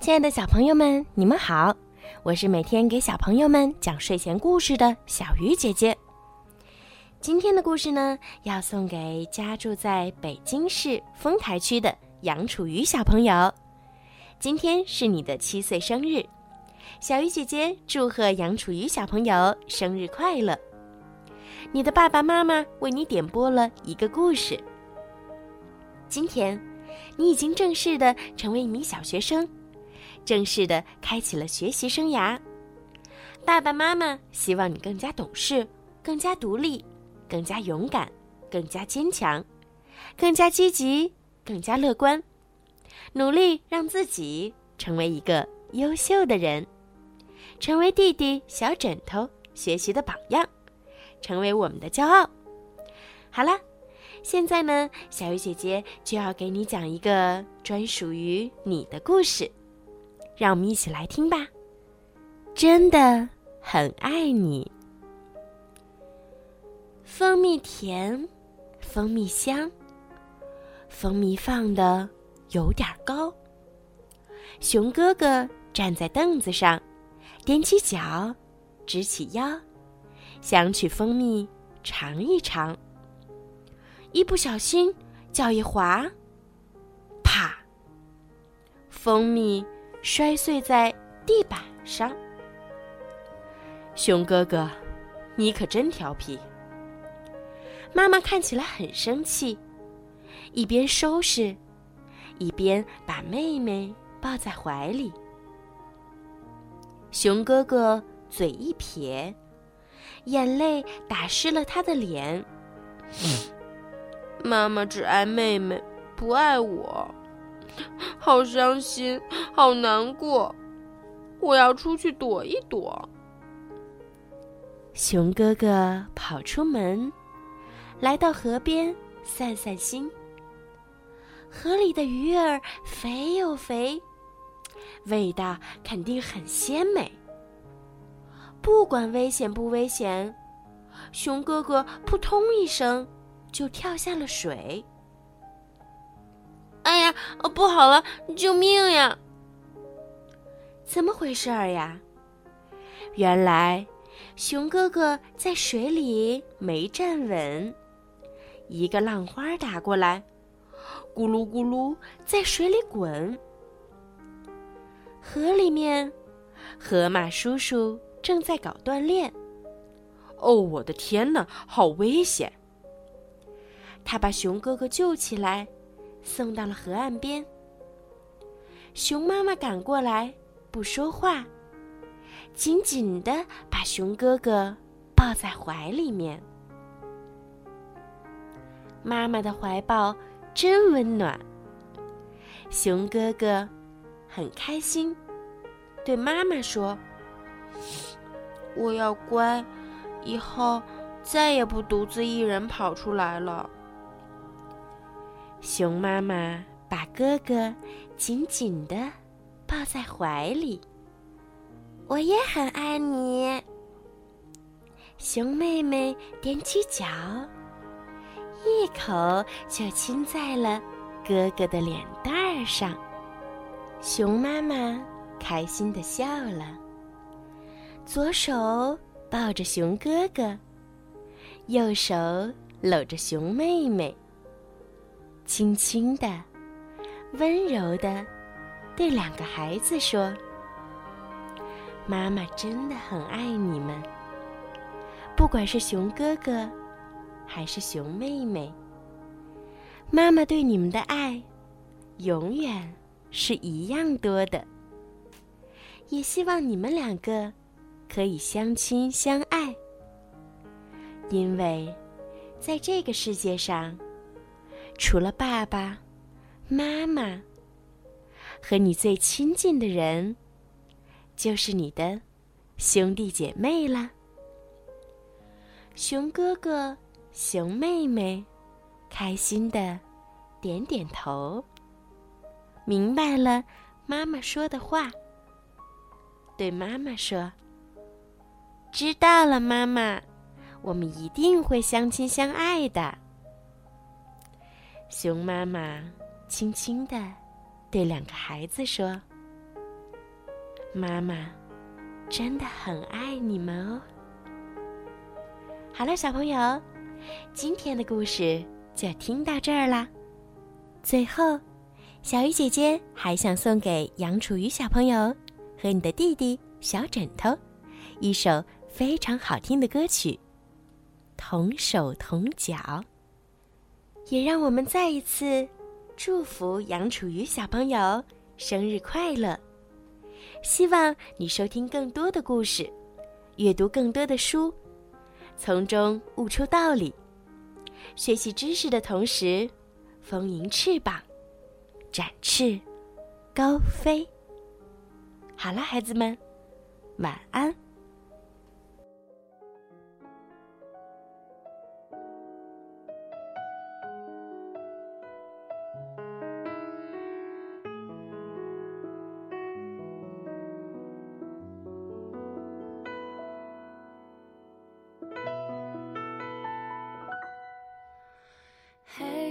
亲爱的小朋友们，你们好，我是每天给小朋友们讲睡前故事的小鱼姐姐。今天的故事呢，要送给家住在北京市丰台区的杨楚瑜小朋友。今天是你的七岁生日，小鱼姐姐祝贺杨楚瑜小朋友生日快乐。你的爸爸妈妈为你点播了一个故事。今天，你已经正式的成为一名小学生，正式的开启了学习生涯。爸爸妈妈希望你更加懂事，更加独立，更加勇敢，更加坚强，更加积极，更加乐观，努力让自己成为一个优秀的人，成为弟弟小枕头学习的榜样。成为我们的骄傲。好了，现在呢，小鱼姐姐就要给你讲一个专属于你的故事，让我们一起来听吧。真的很爱你。蜂蜜甜，蜂蜜香，蜂蜜放的有点高。熊哥哥站在凳子上，踮起脚，直起腰。想取蜂蜜尝一尝，一不小心脚一滑，啪！蜂蜜摔碎在地板上。熊哥哥，你可真调皮！妈妈看起来很生气，一边收拾，一边把妹妹抱在怀里。熊哥哥嘴一撇。眼泪打湿了他的脸。妈妈只爱妹妹，不爱我，好伤心，好难过。我要出去躲一躲。熊哥哥跑出门，来到河边散散心。河里的鱼儿肥又肥，味道肯定很鲜美。不管危险不危险，熊哥哥扑通一声就跳下了水。哎呀，不好了，救命呀！怎么回事儿呀？原来，熊哥哥在水里没站稳，一个浪花打过来，咕噜咕噜在水里滚。河里面，河马叔叔。正在搞锻炼，哦，我的天哪，好危险！他把熊哥哥救起来，送到了河岸边。熊妈妈赶过来，不说话，紧紧的把熊哥哥抱在怀里面。妈妈的怀抱真温暖，熊哥哥很开心，对妈妈说。我要乖，以后再也不独自一人跑出来了。熊妈妈把哥哥紧紧的抱在怀里。我也很爱你。熊妹妹踮起脚，一口就亲在了哥哥的脸蛋儿上。熊妈妈开心的笑了。左手抱着熊哥哥，右手搂着熊妹妹，轻轻的、温柔的对两个孩子说：“妈妈真的很爱你们。不管是熊哥哥，还是熊妹妹，妈妈对你们的爱，永远是一样多的。也希望你们两个。”可以相亲相爱，因为，在这个世界上，除了爸爸妈妈和你最亲近的人，就是你的兄弟姐妹了。熊哥哥、熊妹妹开心的点点头，明白了妈妈说的话，对妈妈说。知道了，妈妈，我们一定会相亲相爱的。熊妈妈轻轻的对两个孩子说：“妈妈真的很爱你们哦。”好了，小朋友，今天的故事就听到这儿啦。最后，小鱼姐姐还想送给杨楚瑜小朋友和你的弟弟小枕头一首非常好听的歌曲《同手同脚》，也让我们再一次祝福杨楚瑜小朋友生日快乐！希望你收听更多的故事，阅读更多的书，从中悟出道理，学习知识的同时。丰盈翅膀，展翅高飞。好了，孩子们，晚安。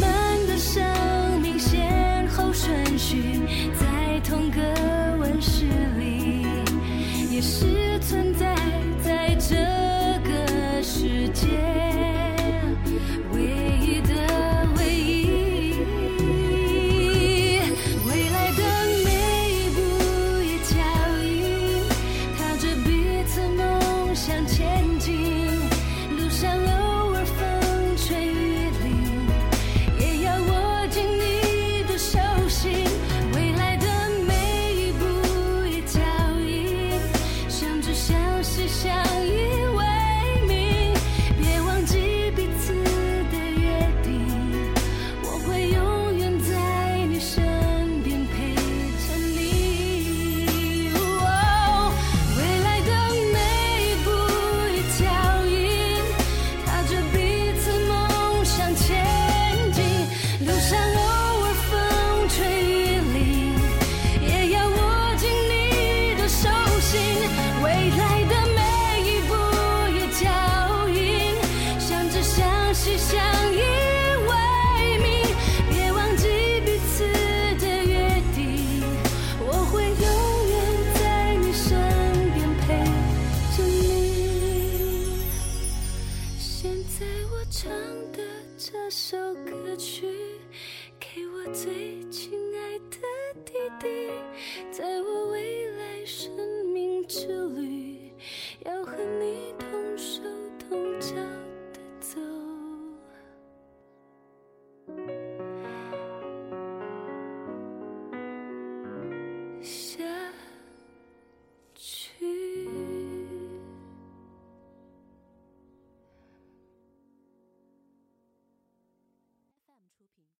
我们的生命先后顺序